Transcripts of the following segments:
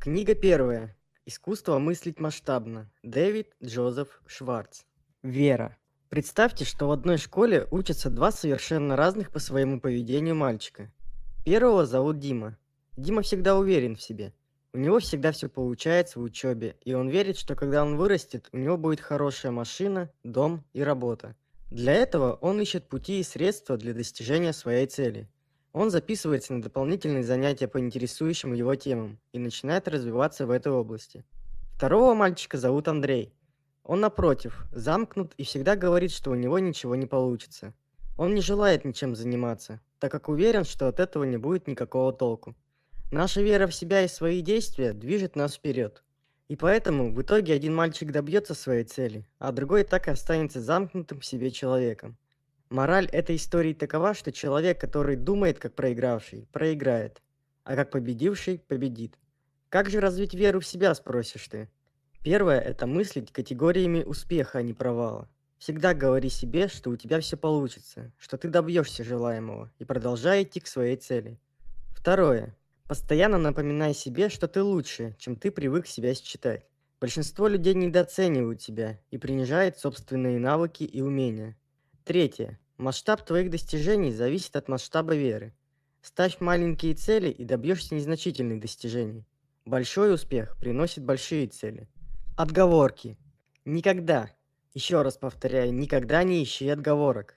Книга первая. Искусство мыслить масштабно. Дэвид Джозеф Шварц. Вера. Представьте, что в одной школе учатся два совершенно разных по своему поведению мальчика. Первого зовут Дима. Дима всегда уверен в себе. У него всегда все получается в учебе, и он верит, что когда он вырастет, у него будет хорошая машина, дом и работа. Для этого он ищет пути и средства для достижения своей цели. Он записывается на дополнительные занятия по интересующим его темам и начинает развиваться в этой области. Второго мальчика зовут Андрей. Он, напротив, замкнут и всегда говорит, что у него ничего не получится. Он не желает ничем заниматься, так как уверен, что от этого не будет никакого толку. Наша вера в себя и свои действия движет нас вперед. И поэтому в итоге один мальчик добьется своей цели, а другой так и останется замкнутым в себе человеком. Мораль этой истории такова, что человек, который думает как проигравший, проиграет, а как победивший победит. Как же развить веру в себя, спросишь ты? Первое – это мыслить категориями успеха, а не провала. Всегда говори себе, что у тебя все получится, что ты добьешься желаемого и продолжай идти к своей цели. Второе. Постоянно напоминай себе, что ты лучше, чем ты привык себя считать. Большинство людей недооценивают себя и принижают собственные навыки и умения. Третье. Масштаб твоих достижений зависит от масштаба веры. Ставь маленькие цели и добьешься незначительных достижений. Большой успех приносит большие цели. Отговорки. Никогда, еще раз повторяю, никогда не ищи отговорок.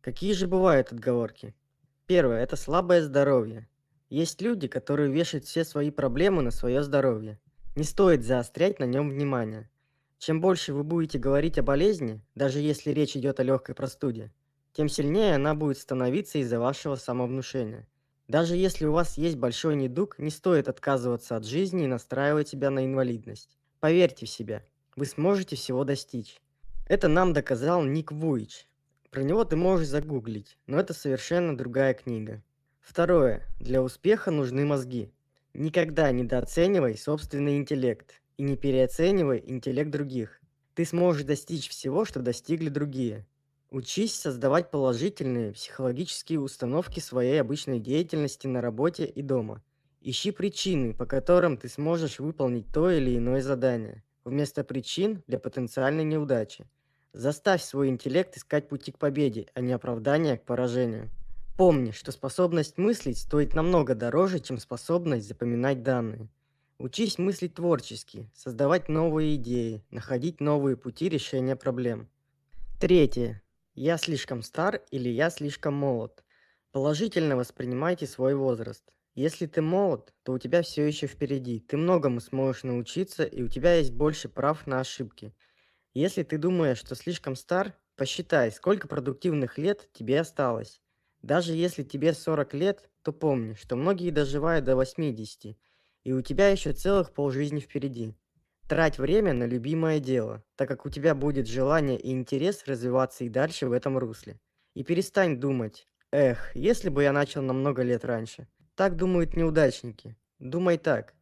Какие же бывают отговорки? Первое – это слабое здоровье. Есть люди, которые вешают все свои проблемы на свое здоровье. Не стоит заострять на нем внимание. Чем больше вы будете говорить о болезни, даже если речь идет о легкой простуде, тем сильнее она будет становиться из-за вашего самовнушения. Даже если у вас есть большой недуг, не стоит отказываться от жизни и настраивать себя на инвалидность. Поверьте в себя, вы сможете всего достичь. Это нам доказал Ник Вуич. Про него ты можешь загуглить, но это совершенно другая книга. Второе. Для успеха нужны мозги. Никогда недооценивай собственный интеллект и не переоценивай интеллект других. Ты сможешь достичь всего, что достигли другие. Учись создавать положительные психологические установки своей обычной деятельности на работе и дома. Ищи причины, по которым ты сможешь выполнить то или иное задание, вместо причин для потенциальной неудачи. Заставь свой интеллект искать пути к победе, а не оправдания к поражению. Помни, что способность мыслить стоит намного дороже, чем способность запоминать данные. Учись мыслить творчески, создавать новые идеи, находить новые пути решения проблем. Третье. Я слишком стар или я слишком молод. Положительно воспринимайте свой возраст. Если ты молод, то у тебя все еще впереди. Ты многому сможешь научиться, и у тебя есть больше прав на ошибки. Если ты думаешь, что слишком стар, посчитай, сколько продуктивных лет тебе осталось. Даже если тебе 40 лет, то помни, что многие доживают до 80, и у тебя еще целых полжизни впереди. Трать время на любимое дело, так как у тебя будет желание и интерес развиваться и дальше в этом русле. И перестань думать, эх, если бы я начал намного лет раньше. Так думают неудачники. Думай так.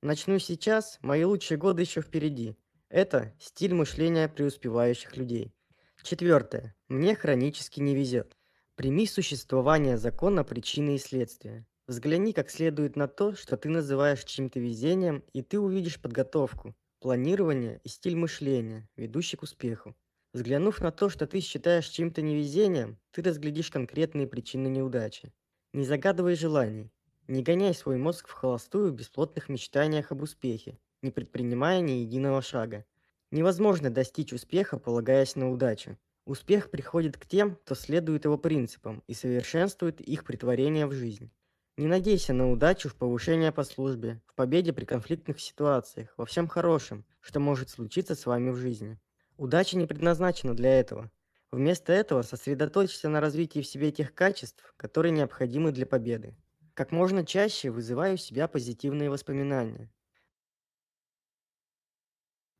Начну сейчас, мои лучшие годы еще впереди. Это стиль мышления преуспевающих людей. Четвертое. Мне хронически не везет. Прими существование закона причины и следствия. Взгляни как следует на то, что ты называешь чьим-то везением, и ты увидишь подготовку, планирование и стиль мышления, ведущий к успеху. Взглянув на то, что ты считаешь чьим-то невезением, ты разглядишь конкретные причины неудачи. Не загадывай желаний. Не гоняй свой мозг в холостую в бесплотных мечтаниях об успехе, не предпринимая ни единого шага. Невозможно достичь успеха, полагаясь на удачу. Успех приходит к тем, кто следует его принципам и совершенствует их притворение в жизнь. Не надейся на удачу в повышении по службе, в победе при конфликтных ситуациях, во всем хорошем, что может случиться с вами в жизни. Удача не предназначена для этого. Вместо этого сосредоточься на развитии в себе тех качеств, которые необходимы для победы. Как можно чаще вызывай у себя позитивные воспоминания.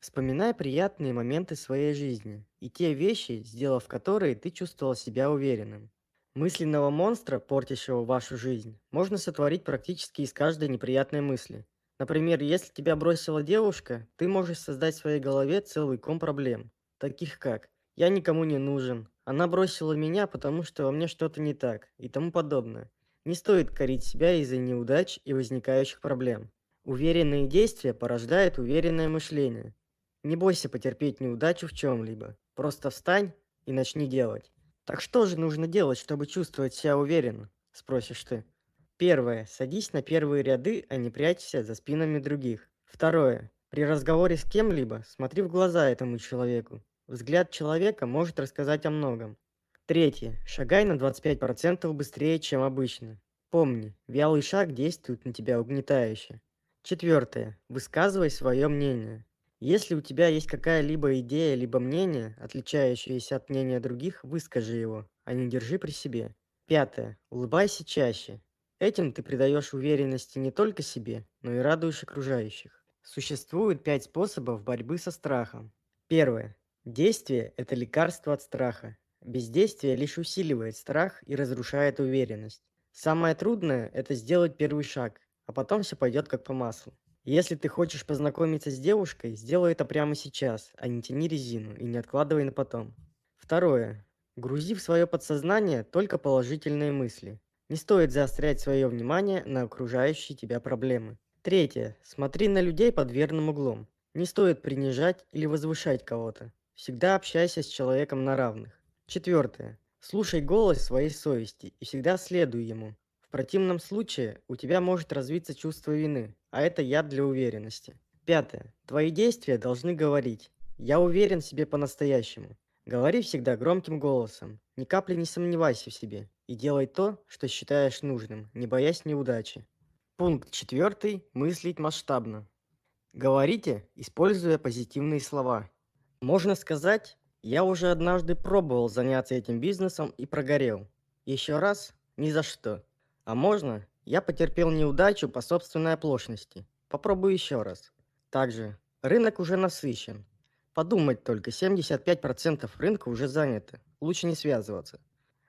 Вспоминай приятные моменты своей жизни и те вещи, сделав которые ты чувствовал себя уверенным. Мысленного монстра, портящего вашу жизнь, можно сотворить практически из каждой неприятной мысли. Например, если тебя бросила девушка, ты можешь создать в своей голове целый ком проблем, таких как «я никому не нужен», «она бросила меня, потому что во мне что-то не так» и тому подобное. Не стоит корить себя из-за неудач и возникающих проблем. Уверенные действия порождают уверенное мышление. Не бойся потерпеть неудачу в чем-либо. Просто встань и начни делать. Так что же нужно делать, чтобы чувствовать себя уверенно? Спросишь ты. Первое. Садись на первые ряды, а не прячься за спинами других. Второе. При разговоре с кем-либо смотри в глаза этому человеку. Взгляд человека может рассказать о многом. Третье. Шагай на 25% быстрее, чем обычно. Помни, вялый шаг действует на тебя угнетающе. Четвертое. Высказывай свое мнение. Если у тебя есть какая-либо идея либо мнение, отличающееся от мнения других, выскажи его, а не держи при себе. Пятое. Улыбайся чаще. Этим ты придаешь уверенности не только себе, но и радуешь окружающих. Существует пять способов борьбы со страхом. Первое. Действие – это лекарство от страха. Бездействие лишь усиливает страх и разрушает уверенность. Самое трудное – это сделать первый шаг, а потом все пойдет как по маслу. Если ты хочешь познакомиться с девушкой, сделай это прямо сейчас, а не тяни резину и не откладывай на потом. Второе. Грузи в свое подсознание только положительные мысли. Не стоит заострять свое внимание на окружающие тебя проблемы. Третье. Смотри на людей под верным углом. Не стоит принижать или возвышать кого-то. Всегда общайся с человеком на равных. Четвертое. Слушай голос своей совести и всегда следуй ему противном случае у тебя может развиться чувство вины, а это яд для уверенности. Пятое. Твои действия должны говорить «Я уверен в себе по-настоящему». Говори всегда громким голосом, ни капли не сомневайся в себе и делай то, что считаешь нужным, не боясь неудачи. Пункт четвертый. Мыслить масштабно. Говорите, используя позитивные слова. Можно сказать, я уже однажды пробовал заняться этим бизнесом и прогорел. Еще раз? Ни за что. А можно? Я потерпел неудачу по собственной оплошности. Попробую еще раз. Также, рынок уже насыщен. Подумать только, 75% рынка уже занято. Лучше не связываться.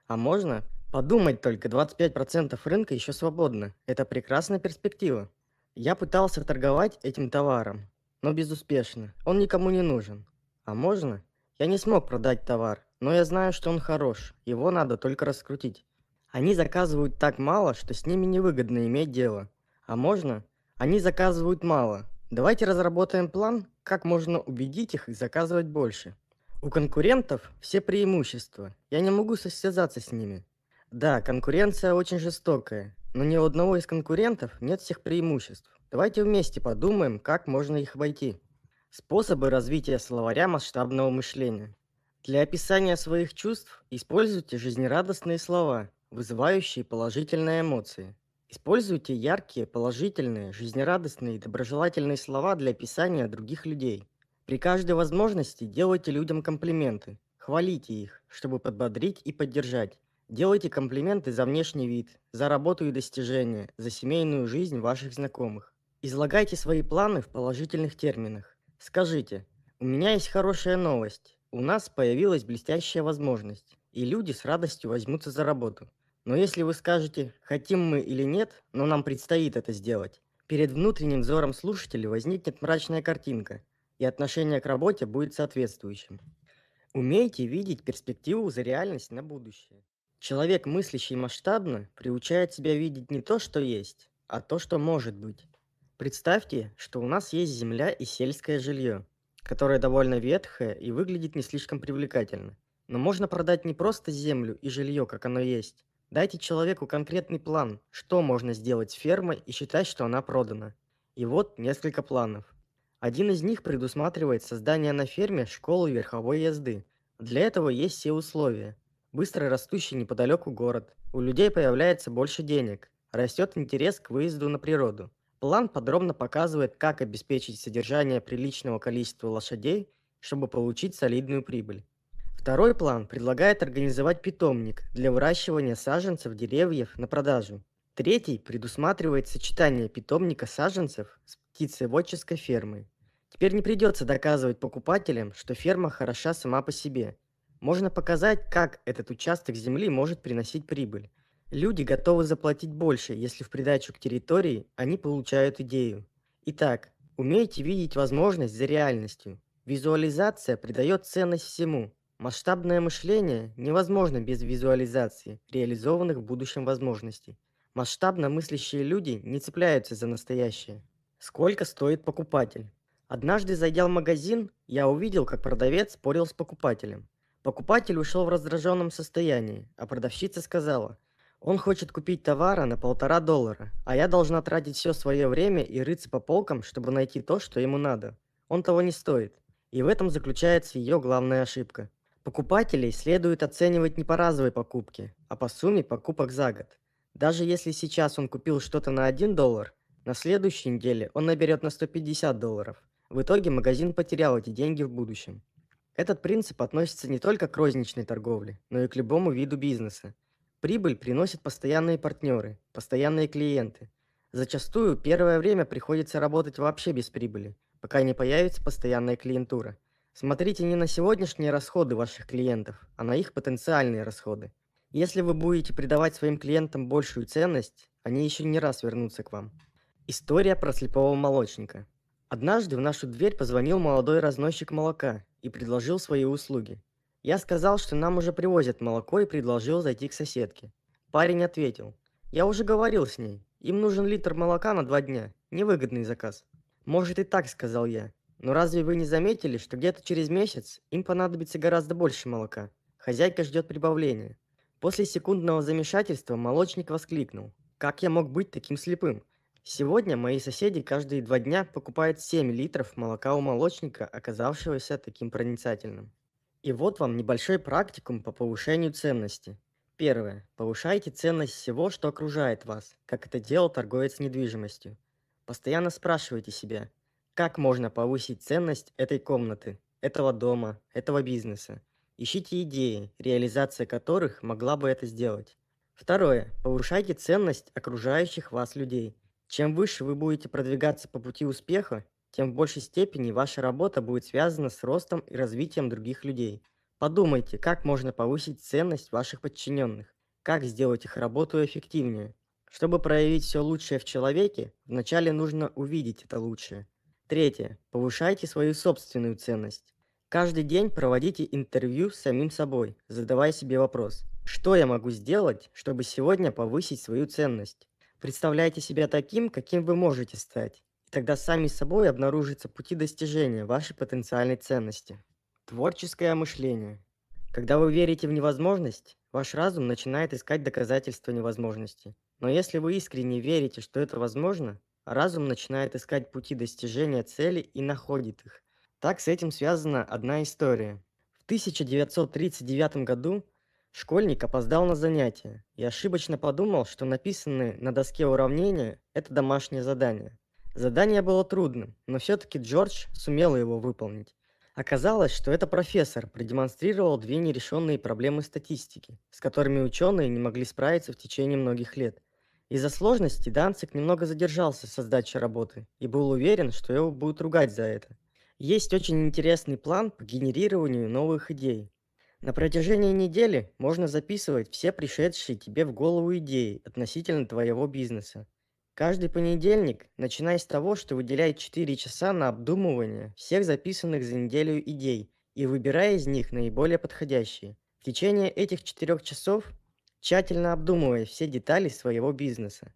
А можно? Подумать только, 25% рынка еще свободно. Это прекрасная перспектива. Я пытался торговать этим товаром, но безуспешно. Он никому не нужен. А можно? Я не смог продать товар, но я знаю, что он хорош. Его надо только раскрутить. Они заказывают так мало, что с ними невыгодно иметь дело. А можно? Они заказывают мало. Давайте разработаем план, как можно убедить их заказывать больше. У конкурентов все преимущества. Я не могу состязаться с ними. Да, конкуренция очень жестокая, но ни у одного из конкурентов нет всех преимуществ. Давайте вместе подумаем, как можно их обойти. Способы развития словаря масштабного мышления. Для описания своих чувств используйте жизнерадостные слова, вызывающие положительные эмоции. Используйте яркие, положительные, жизнерадостные и доброжелательные слова для описания других людей. При каждой возможности делайте людям комплименты. Хвалите их, чтобы подбодрить и поддержать. Делайте комплименты за внешний вид, за работу и достижения, за семейную жизнь ваших знакомых. Излагайте свои планы в положительных терминах. Скажите, у меня есть хорошая новость. У нас появилась блестящая возможность, и люди с радостью возьмутся за работу. Но если вы скажете, хотим мы или нет, но нам предстоит это сделать, перед внутренним взором слушателя возникнет мрачная картинка, и отношение к работе будет соответствующим. Умейте видеть перспективу за реальность на будущее. Человек, мыслящий масштабно, приучает себя видеть не то, что есть, а то, что может быть. Представьте, что у нас есть земля и сельское жилье, которое довольно ветхое и выглядит не слишком привлекательно. Но можно продать не просто землю и жилье, как оно есть, Дайте человеку конкретный план, что можно сделать с фермой и считать, что она продана. И вот несколько планов. Один из них предусматривает создание на ферме школы верховой езды. Для этого есть все условия. Быстро растущий неподалеку город. У людей появляется больше денег. Растет интерес к выезду на природу. План подробно показывает, как обеспечить содержание приличного количества лошадей, чтобы получить солидную прибыль. Второй план предлагает организовать питомник для выращивания саженцев деревьев на продажу. Третий предусматривает сочетание питомника саженцев с птицеводческой фермой. Теперь не придется доказывать покупателям, что ферма хороша сама по себе. Можно показать, как этот участок земли может приносить прибыль. Люди готовы заплатить больше, если в придачу к территории они получают идею. Итак, умейте видеть возможность за реальностью. Визуализация придает ценность всему, Масштабное мышление невозможно без визуализации реализованных в будущем возможностей. Масштабно мыслящие люди не цепляются за настоящее. Сколько стоит покупатель? Однажды, зайдя в магазин, я увидел, как продавец спорил с покупателем. Покупатель ушел в раздраженном состоянии, а продавщица сказала, он хочет купить товара на полтора доллара, а я должна тратить все свое время и рыться по полкам, чтобы найти то, что ему надо. Он того не стоит. И в этом заключается ее главная ошибка. Покупателей следует оценивать не по разовой покупке, а по сумме покупок за год. Даже если сейчас он купил что-то на 1 доллар, на следующей неделе он наберет на 150 долларов. В итоге магазин потерял эти деньги в будущем. Этот принцип относится не только к розничной торговле, но и к любому виду бизнеса. Прибыль приносят постоянные партнеры, постоянные клиенты. Зачастую первое время приходится работать вообще без прибыли, пока не появится постоянная клиентура. Смотрите не на сегодняшние расходы ваших клиентов, а на их потенциальные расходы. Если вы будете придавать своим клиентам большую ценность, они еще не раз вернутся к вам. История про слепого молочника. Однажды в нашу дверь позвонил молодой разносчик молока и предложил свои услуги. Я сказал, что нам уже привозят молоко и предложил зайти к соседке. Парень ответил: "Я уже говорил с ней. Им нужен литр молока на два дня. Невыгодный заказ". "Может и так", сказал я. "Но разве вы не заметили, что где-то через месяц им понадобится гораздо больше молока? Хозяйка ждет прибавления". После секундного замешательства молочник воскликнул: "Как я мог быть таким слепым? Сегодня мои соседи каждые два дня покупают 7 литров молока у молочника, оказавшегося таким проницательным". И вот вам небольшой практикум по повышению ценности. Первое. Повышайте ценность всего, что окружает вас, как это делал торговец недвижимостью. Постоянно спрашивайте себя, как можно повысить ценность этой комнаты, этого дома, этого бизнеса. Ищите идеи, реализация которых могла бы это сделать. Второе. Повышайте ценность окружающих вас людей. Чем выше вы будете продвигаться по пути успеха, тем в большей степени ваша работа будет связана с ростом и развитием других людей. Подумайте, как можно повысить ценность ваших подчиненных, как сделать их работу эффективнее. Чтобы проявить все лучшее в человеке, вначале нужно увидеть это лучшее. Третье. Повышайте свою собственную ценность. Каждый день проводите интервью с самим собой, задавая себе вопрос: что я могу сделать, чтобы сегодня повысить свою ценность? Представляйте себя таким, каким вы можете стать. Тогда сами собой обнаружатся пути достижения вашей потенциальной ценности. Творческое мышление. Когда вы верите в невозможность, ваш разум начинает искать доказательства невозможности. Но если вы искренне верите, что это возможно, разум начинает искать пути достижения цели и находит их. Так с этим связана одна история. В 1939 году школьник опоздал на занятия и ошибочно подумал, что написанные на доске уравнения это домашнее задание. Задание было трудным, но все-таки Джордж сумел его выполнить. Оказалось, что это профессор продемонстрировал две нерешенные проблемы статистики, с которыми ученые не могли справиться в течение многих лет. Из-за сложности Данцик немного задержался со сдачей работы и был уверен, что его будут ругать за это. Есть очень интересный план по генерированию новых идей. На протяжении недели можно записывать все пришедшие тебе в голову идеи относительно твоего бизнеса. Каждый понедельник, начиная с того, что выделяет 4 часа на обдумывание всех записанных за неделю идей и выбирая из них наиболее подходящие. В течение этих 4 часов тщательно обдумывая все детали своего бизнеса.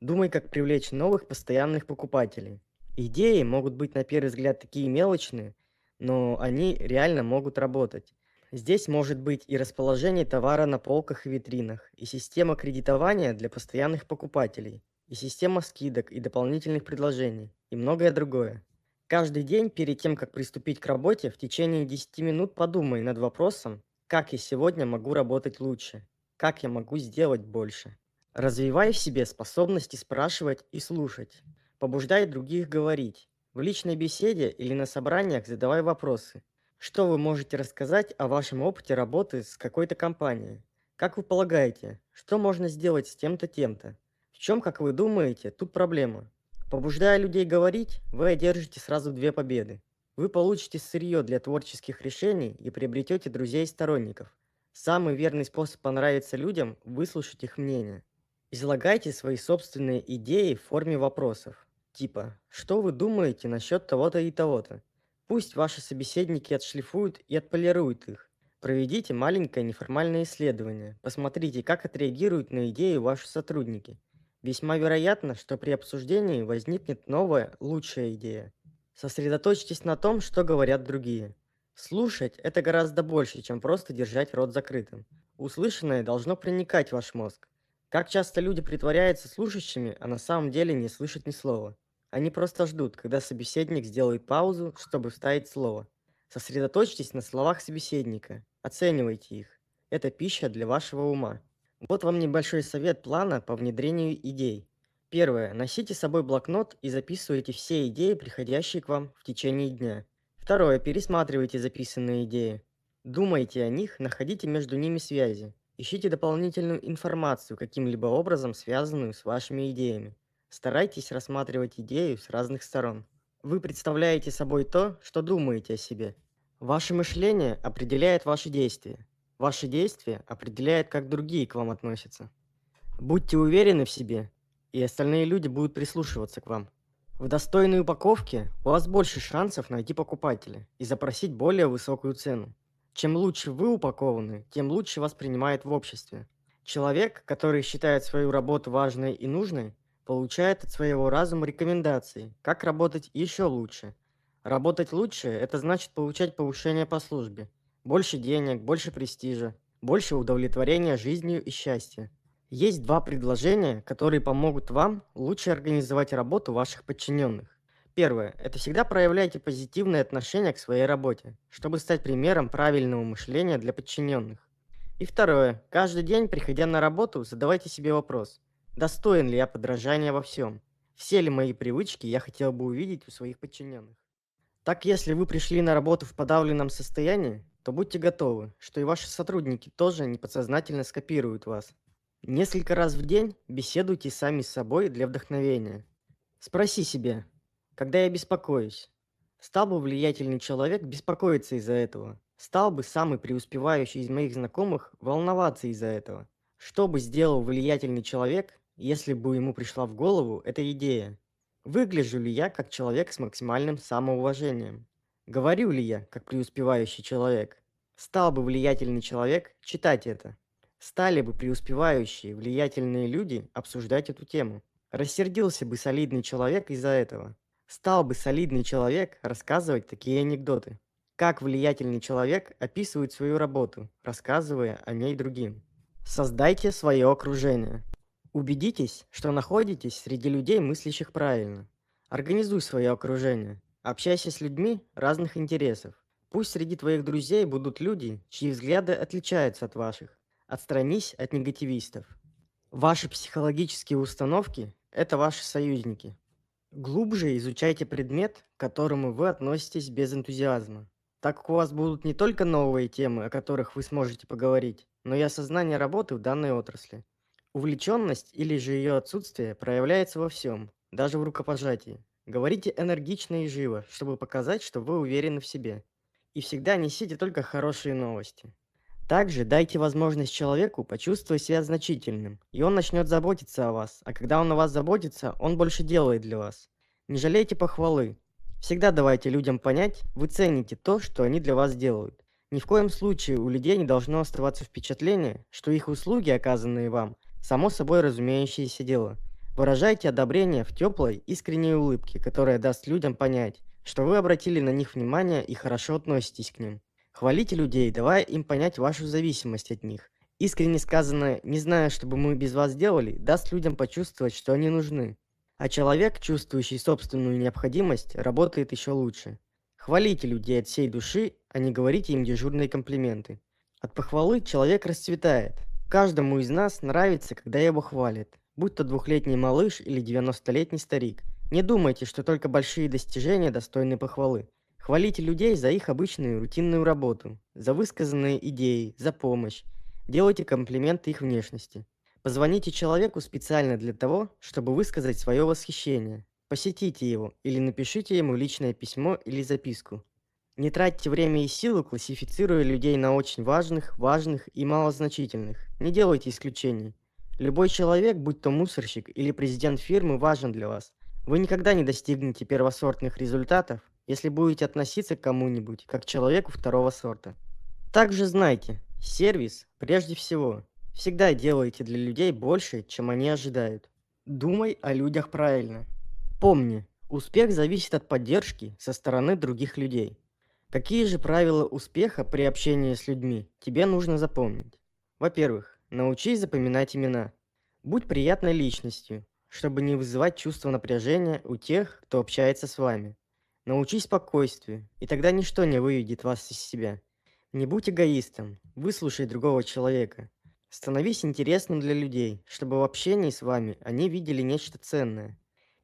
Думай, как привлечь новых постоянных покупателей. Идеи могут быть на первый взгляд такие мелочные, но они реально могут работать. Здесь может быть и расположение товара на полках и витринах, и система кредитования для постоянных покупателей, и система скидок и дополнительных предложений, и многое другое. Каждый день перед тем, как приступить к работе, в течение 10 минут подумай над вопросом, как я сегодня могу работать лучше, как я могу сделать больше. Развивай в себе способности спрашивать и слушать. Побуждай других говорить. В личной беседе или на собраниях задавай вопросы. Что вы можете рассказать о вашем опыте работы с какой-то компанией? Как вы полагаете, что можно сделать с тем-то, тем-то? чем, как вы думаете, тут проблема? Побуждая людей говорить, вы одержите сразу две победы. Вы получите сырье для творческих решений и приобретете друзей и сторонников. Самый верный способ понравиться людям – выслушать их мнение. Излагайте свои собственные идеи в форме вопросов. Типа, что вы думаете насчет того-то и того-то? Пусть ваши собеседники отшлифуют и отполируют их. Проведите маленькое неформальное исследование. Посмотрите, как отреагируют на идеи ваши сотрудники – Весьма вероятно, что при обсуждении возникнет новая, лучшая идея. Сосредоточьтесь на том, что говорят другие. Слушать– это гораздо больше, чем просто держать рот закрытым. Услышанное должно проникать в ваш мозг. Как часто люди притворяются слушающими, а на самом деле не слышат ни слова. Они просто ждут, когда собеседник сделает паузу, чтобы вставить слово. Сосредоточьтесь на словах собеседника, оценивайте их. Это пища для вашего ума. Вот вам небольшой совет плана по внедрению идей. Первое. Носите с собой блокнот и записывайте все идеи, приходящие к вам в течение дня. Второе. Пересматривайте записанные идеи. Думайте о них, находите между ними связи. Ищите дополнительную информацию, каким-либо образом связанную с вашими идеями. Старайтесь рассматривать идею с разных сторон. Вы представляете собой то, что думаете о себе. Ваше мышление определяет ваши действия. Ваши действия определяют, как другие к вам относятся. Будьте уверены в себе, и остальные люди будут прислушиваться к вам. В достойной упаковке у вас больше шансов найти покупателя и запросить более высокую цену. Чем лучше вы упакованы, тем лучше вас принимают в обществе. Человек, который считает свою работу важной и нужной, получает от своего разума рекомендации, как работать еще лучше. Работать лучше – это значит получать повышение по службе – больше денег, больше престижа, больше удовлетворения жизнью и счастья. Есть два предложения, которые помогут вам лучше организовать работу ваших подчиненных. Первое. Это всегда проявляйте позитивное отношение к своей работе, чтобы стать примером правильного мышления для подчиненных. И второе. Каждый день, приходя на работу, задавайте себе вопрос. Достоин ли я подражания во всем? Все ли мои привычки я хотел бы увидеть у своих подчиненных? Так, если вы пришли на работу в подавленном состоянии, то будьте готовы, что и ваши сотрудники тоже неподсознательно скопируют вас. Несколько раз в день беседуйте сами с собой для вдохновения. Спроси себя, когда я беспокоюсь, стал бы влиятельный человек беспокоиться из-за этого? Стал бы самый преуспевающий из моих знакомых волноваться из-за этого? Что бы сделал влиятельный человек, если бы ему пришла в голову эта идея? Выгляжу ли я как человек с максимальным самоуважением? Говорю ли я, как преуспевающий человек? Стал бы влиятельный человек читать это? Стали бы преуспевающие, влиятельные люди обсуждать эту тему? Рассердился бы солидный человек из-за этого? Стал бы солидный человек рассказывать такие анекдоты? Как влиятельный человек описывает свою работу, рассказывая о ней другим? Создайте свое окружение. Убедитесь, что находитесь среди людей, мыслящих правильно. Организуй свое окружение. Общайся с людьми разных интересов. Пусть среди твоих друзей будут люди, чьи взгляды отличаются от ваших. Отстранись от негативистов. Ваши психологические установки – это ваши союзники. Глубже изучайте предмет, к которому вы относитесь без энтузиазма. Так как у вас будут не только новые темы, о которых вы сможете поговорить, но и осознание работы в данной отрасли. Увлеченность или же ее отсутствие проявляется во всем, даже в рукопожатии. Говорите энергично и живо, чтобы показать, что вы уверены в себе. И всегда несите только хорошие новости. Также дайте возможность человеку почувствовать себя значительным, и он начнет заботиться о вас, а когда он о вас заботится, он больше делает для вас. Не жалейте похвалы. Всегда давайте людям понять, вы цените то, что они для вас делают. Ни в коем случае у людей не должно оставаться впечатление, что их услуги, оказанные вам, само собой разумеющееся дело – Выражайте одобрение в теплой, искренней улыбке, которая даст людям понять, что вы обратили на них внимание и хорошо относитесь к ним. Хвалите людей, давая им понять вашу зависимость от них. Искренне сказанное «не знаю, что бы мы без вас делали» даст людям почувствовать, что они нужны. А человек, чувствующий собственную необходимость, работает еще лучше. Хвалите людей от всей души, а не говорите им дежурные комплименты. От похвалы человек расцветает. Каждому из нас нравится, когда его хвалят будь то двухлетний малыш или 90-летний старик. Не думайте, что только большие достижения достойны похвалы. Хвалите людей за их обычную рутинную работу, за высказанные идеи, за помощь. Делайте комплименты их внешности. Позвоните человеку специально для того, чтобы высказать свое восхищение. Посетите его или напишите ему личное письмо или записку. Не тратьте время и силы, классифицируя людей на очень важных, важных и малозначительных. Не делайте исключений. Любой человек, будь то мусорщик или президент фирмы, важен для вас. Вы никогда не достигнете первосортных результатов, если будете относиться к кому-нибудь как к человеку второго сорта. Также знайте, сервис прежде всего. Всегда делайте для людей больше, чем они ожидают. Думай о людях правильно. Помни, успех зависит от поддержки со стороны других людей. Какие же правила успеха при общении с людьми тебе нужно запомнить? Во-первых, научись запоминать имена. Будь приятной личностью, чтобы не вызывать чувство напряжения у тех, кто общается с вами. Научись спокойствию, и тогда ничто не выведет вас из себя. Не будь эгоистом, выслушай другого человека. Становись интересным для людей, чтобы в общении с вами они видели нечто ценное.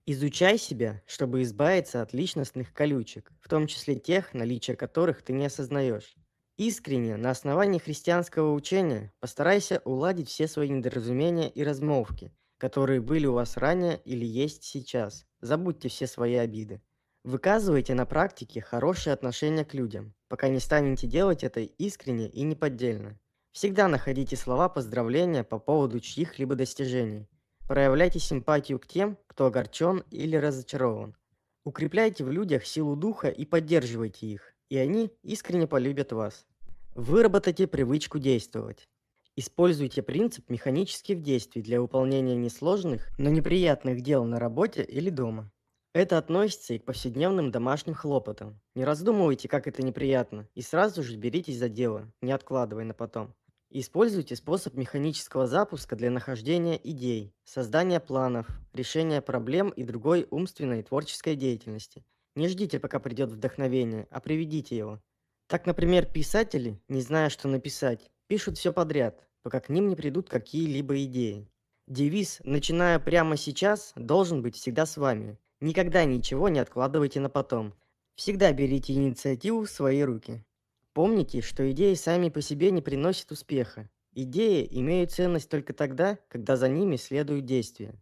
Изучай себя, чтобы избавиться от личностных колючек, в том числе тех, наличие которых ты не осознаешь. Искренне, на основании христианского учения, постарайся уладить все свои недоразумения и размолвки, которые были у вас ранее или есть сейчас. Забудьте все свои обиды. Выказывайте на практике хорошее отношение к людям, пока не станете делать это искренне и неподдельно. Всегда находите слова поздравления по поводу чьих-либо достижений. Проявляйте симпатию к тем, кто огорчен или разочарован. Укрепляйте в людях силу духа и поддерживайте их, и они искренне полюбят вас. Выработайте привычку действовать. Используйте принцип механических действий для выполнения несложных, но неприятных дел на работе или дома. Это относится и к повседневным домашним хлопотам. Не раздумывайте, как это неприятно, и сразу же беритесь за дело, не откладывая на потом. Используйте способ механического запуска для нахождения идей, создания планов, решения проблем и другой умственной и творческой деятельности. Не ждите, пока придет вдохновение, а приведите его. Так, например, писатели, не зная, что написать, пишут все подряд, пока к ним не придут какие-либо идеи. Девиз «Начиная прямо сейчас» должен быть всегда с вами. Никогда ничего не откладывайте на потом. Всегда берите инициативу в свои руки. Помните, что идеи сами по себе не приносят успеха. Идеи имеют ценность только тогда, когда за ними следуют действия.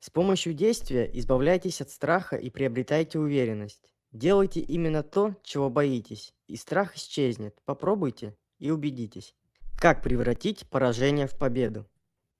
С помощью действия избавляйтесь от страха и приобретайте уверенность. Делайте именно то, чего боитесь, и страх исчезнет. Попробуйте и убедитесь. Как превратить поражение в победу?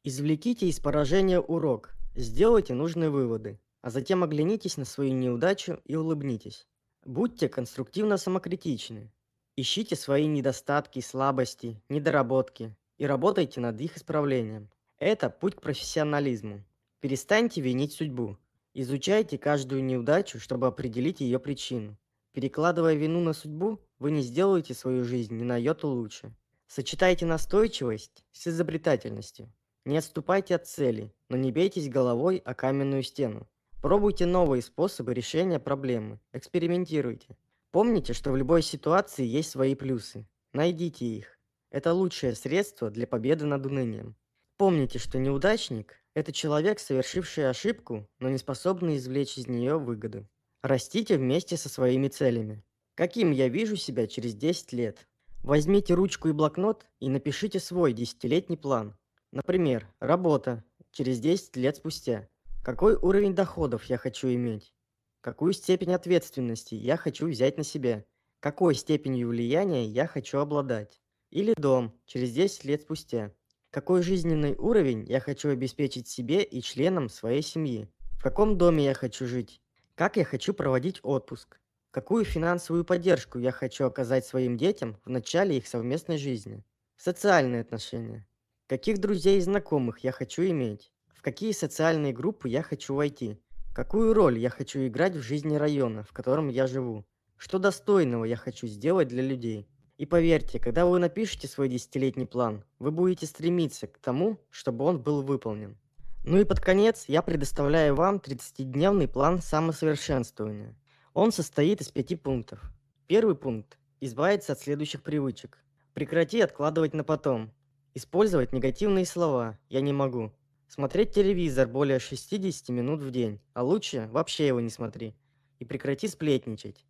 Извлеките из поражения урок, сделайте нужные выводы, а затем оглянитесь на свою неудачу и улыбнитесь. Будьте конструктивно самокритичны, Ищите свои недостатки, слабости, недоработки и работайте над их исправлением. Это путь к профессионализму. Перестаньте винить судьбу. Изучайте каждую неудачу, чтобы определить ее причину. Перекладывая вину на судьбу, вы не сделаете свою жизнь ни на йоту лучше. Сочетайте настойчивость с изобретательностью. Не отступайте от цели, но не бейтесь головой о каменную стену. Пробуйте новые способы решения проблемы. Экспериментируйте. Помните, что в любой ситуации есть свои плюсы. Найдите их. Это лучшее средство для победы над унынием. Помните, что неудачник – это человек, совершивший ошибку, но не способный извлечь из нее выгоду. Растите вместе со своими целями. Каким я вижу себя через 10 лет? Возьмите ручку и блокнот и напишите свой десятилетний план. Например, работа через 10 лет спустя. Какой уровень доходов я хочу иметь? Какую степень ответственности я хочу взять на себя? Какой степенью влияния я хочу обладать? Или дом через 10 лет спустя? Какой жизненный уровень я хочу обеспечить себе и членам своей семьи? В каком доме я хочу жить? Как я хочу проводить отпуск? Какую финансовую поддержку я хочу оказать своим детям в начале их совместной жизни? Социальные отношения. Каких друзей и знакомых я хочу иметь? Какие социальные группы я хочу войти? Какую роль я хочу играть в жизни района, в котором я живу? Что достойного я хочу сделать для людей? И поверьте, когда вы напишете свой десятилетний план, вы будете стремиться к тому, чтобы он был выполнен. Ну и под конец я предоставляю вам 30-дневный план самосовершенствования. Он состоит из пяти пунктов. Первый пункт – избавиться от следующих привычек. Прекрати откладывать на потом. Использовать негативные слова «я не могу», Смотреть телевизор более 60 минут в день, а лучше вообще его не смотри. И прекрати сплетничать.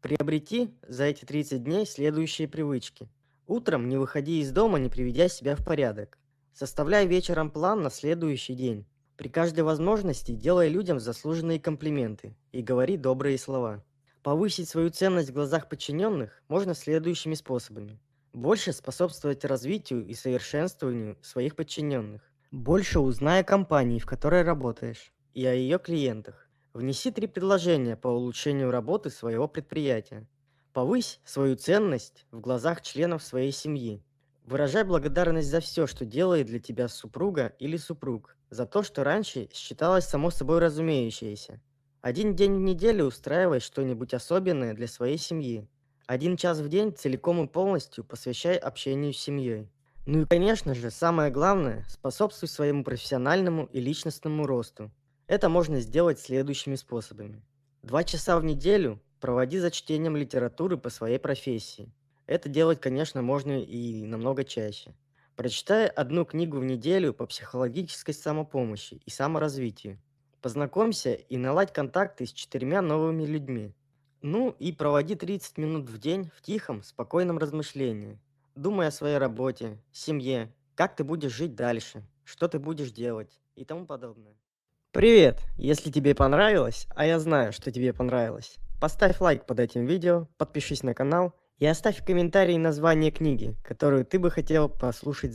Приобрети за эти 30 дней следующие привычки. Утром не выходи из дома, не приведя себя в порядок. Составляй вечером план на следующий день. При каждой возможности делай людям заслуженные комплименты и говори добрые слова. Повысить свою ценность в глазах подчиненных можно следующими способами. Больше способствовать развитию и совершенствованию своих подчиненных. Больше узнай о компании, в которой работаешь, и о ее клиентах. Внеси три предложения по улучшению работы своего предприятия. Повысь свою ценность в глазах членов своей семьи. Выражай благодарность за все, что делает для тебя супруга или супруг. за то, что раньше считалось само собой разумеющееся. Один день в неделю устраивай что-нибудь особенное для своей семьи. Один час в день целиком и полностью посвящай общению с семьей. Ну и, конечно же, самое главное, способствуй своему профессиональному и личностному росту. Это можно сделать следующими способами. Два часа в неделю проводи за чтением литературы по своей профессии. Это делать, конечно, можно и намного чаще. Прочитай одну книгу в неделю по психологической самопомощи и саморазвитию. Познакомься и наладь контакты с четырьмя новыми людьми. Ну и проводи 30 минут в день в тихом, спокойном размышлении. Думай о своей работе, семье, как ты будешь жить дальше, что ты будешь делать и тому подобное. Привет! Если тебе понравилось, а я знаю, что тебе понравилось, поставь лайк под этим видео, подпишись на канал и оставь в комментарии название книги, которую ты бы хотел послушать за